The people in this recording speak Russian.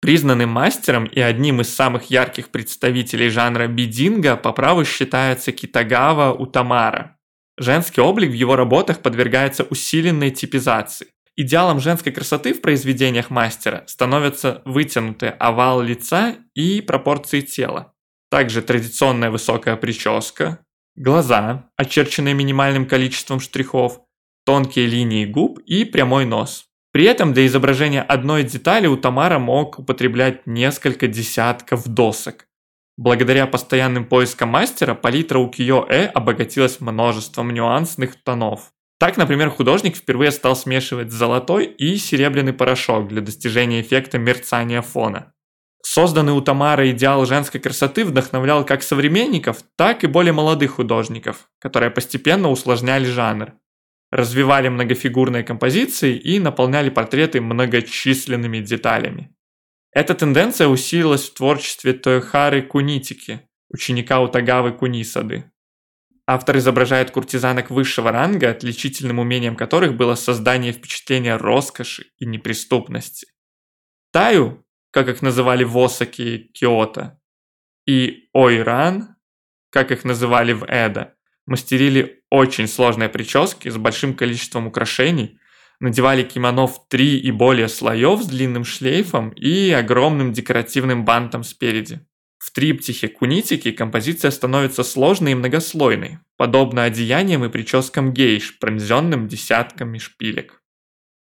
Признанным мастером и одним из самых ярких представителей жанра бидинга по праву считается Китагава Утамара. Женский облик в его работах подвергается усиленной типизации. Идеалом женской красоты в произведениях мастера становятся вытянутый овал лица и пропорции тела. Также традиционная высокая прическа, глаза, очерченные минимальным количеством штрихов, тонкие линии губ и прямой нос. При этом для изображения одной детали у Тамара мог употреблять несколько десятков досок. Благодаря постоянным поискам мастера палитра у Кио-э обогатилась множеством нюансных тонов. Так, например, художник впервые стал смешивать золотой и серебряный порошок для достижения эффекта мерцания фона. Созданный у Тамара идеал женской красоты вдохновлял как современников, так и более молодых художников, которые постепенно усложняли жанр развивали многофигурные композиции и наполняли портреты многочисленными деталями. Эта тенденция усилилась в творчестве Тоехары Кунитики, ученика Утагавы Кунисады. Автор изображает куртизанок высшего ранга, отличительным умением которых было создание впечатления роскоши и неприступности. Таю, как их называли в Осаке Киото, и Ойран, как их называли в Эда, мастерили очень сложные прически с большим количеством украшений, надевали кимоно в три и более слоев с длинным шлейфом и огромным декоративным бантом спереди. В триптихе кунитики композиция становится сложной и многослойной, подобно одеяниям и прическам гейш, пронзенным десятками шпилек.